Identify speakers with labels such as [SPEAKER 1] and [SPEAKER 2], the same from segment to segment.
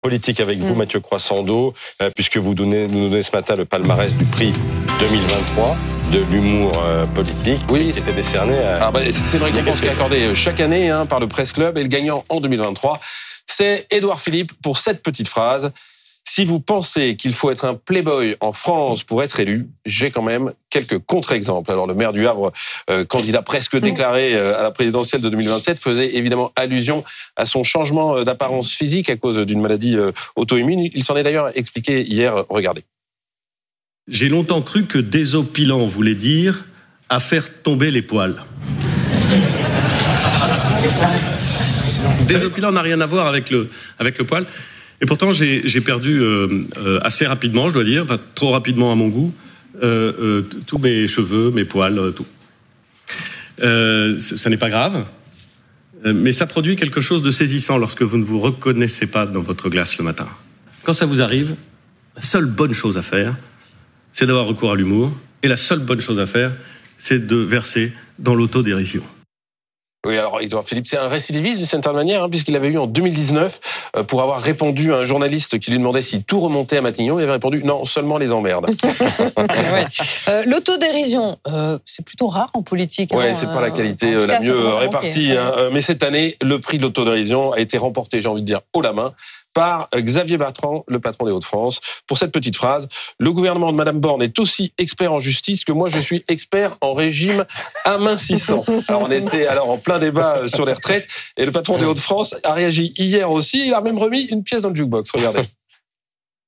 [SPEAKER 1] politique avec vous,
[SPEAKER 2] Mm.
[SPEAKER 1] Mathieu Croissando, euh, puisque vous donnez, nous donnez ce matin le palmarès du prix 2023 de l'humour euh, politique.
[SPEAKER 3] Oui,
[SPEAKER 1] qui était décerné à...
[SPEAKER 3] Ah bah, c'est c'est une récompense qui est accordée euh, chaque année hein, par le Presse Club et le gagnant en 2023, c'est Édouard Philippe pour cette petite phrase. Si vous pensez qu'il faut être un playboy en France pour être élu, j'ai quand même quelques contre-exemples. Alors le maire du Havre, euh, candidat presque déclaré euh, à la présidentielle de 2027, faisait évidemment allusion à son changement euh, d'apparence physique à cause d'une maladie euh, auto-immune. Il s'en est d'ailleurs expliqué hier. Regardez.
[SPEAKER 4] J'ai longtemps cru que désopilant voulait dire à faire tomber les poils. Désopilant n'a rien à voir avec le, avec le poil. Et pourtant, j'ai perdu euh, euh, assez rapidement, je dois dire, enfin, trop rapidement à mon goût, euh, tous mes cheveux, mes poils, tout. Ça n'est pas grave, mais ça produit quelque chose de saisissant lorsque vous ne vous reconnaissez pas dans votre glace le matin. Quand ça vous arrive, la seule bonne chose à faire, c'est d'avoir recours à l'humour. Et la seule bonne chose à faire, c'est de verser dans l'autodérision.
[SPEAKER 3] Oui, alors Edouard Philippe, c'est un récidiviste d'une certaine manière, hein, puisqu'il avait eu en 2019, euh, pour avoir répondu à un journaliste qui lui demandait si tout remontait à Matignon, il avait répondu non, seulement les emmerdes.
[SPEAKER 2] Ouais. Euh, L'autodérision, euh, c'est plutôt rare en politique.
[SPEAKER 3] Ouais,
[SPEAKER 2] hein,
[SPEAKER 3] c'est pas la qualité la
[SPEAKER 2] cas,
[SPEAKER 3] mieux répartie. hein. Mais cette année, le prix de l'autodérision a été remporté, j'ai envie de dire, haut la main par Xavier Bertrand, le patron des Hauts-de-France, pour cette petite phrase. Le gouvernement de Madame Borne est aussi expert en justice que moi, je suis expert en régime amincissant. Alors, on était alors en plein débat euh, sur les retraites et le patron des Hauts-de-France a réagi hier aussi. Il a même remis une pièce dans le jukebox. Regardez.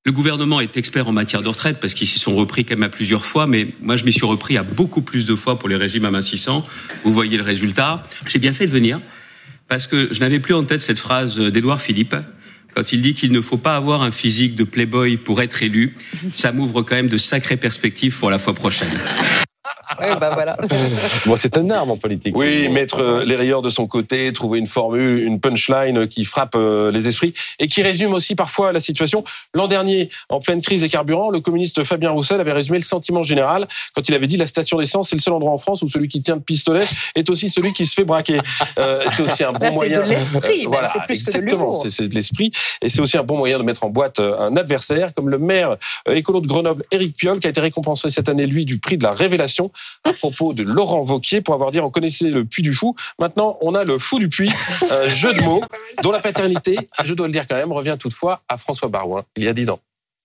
[SPEAKER 5] Le gouvernement est expert en matière de retraite parce qu'ils s'y sont repris quand même à plusieurs fois, mais moi je m'y suis repris à beaucoup plus de fois pour les régimes amincissants. Vous voyez le résultat. J'ai bien fait de venir parce que je n'avais plus en tête cette phrase d'Édouard Philippe quand il dit qu'il ne faut pas avoir un physique de playboy pour être élu. Ça m'ouvre quand même de sacrées perspectives pour la fois prochaine.
[SPEAKER 2] Oui, bah voilà.
[SPEAKER 1] Bon, c'est un arme en politique.
[SPEAKER 3] Oui, mettre euh, les rayeurs de son côté, trouver une formule, une punchline qui frappe euh, les esprits et qui résume aussi parfois la situation. L'an dernier, en pleine crise des carburants, le communiste Fabien Roussel avait résumé le sentiment général quand il avait dit la station d'essence, c'est le seul endroit en France où celui qui tient le pistolet est aussi celui qui se fait braquer. Euh, c'est aussi un bon
[SPEAKER 2] Là, c'est
[SPEAKER 3] moyen.
[SPEAKER 2] de l'esprit,
[SPEAKER 3] voilà,
[SPEAKER 2] c'est plus que de
[SPEAKER 3] exactement. C'est- C'est de l'esprit et c'est aussi un bon moyen de mettre en boîte euh, un adversaire comme le maire euh, écolo de Grenoble, Éric Piolle, qui a été récompensé cette année lui du prix de la révélation à propos de Laurent Vauquier pour avoir dit on connaissait le puits du fou. Maintenant, on a le fou du puits, un jeu de mots dont la paternité, je dois le dire quand même, revient toutefois à François Barouin il y a dix ans.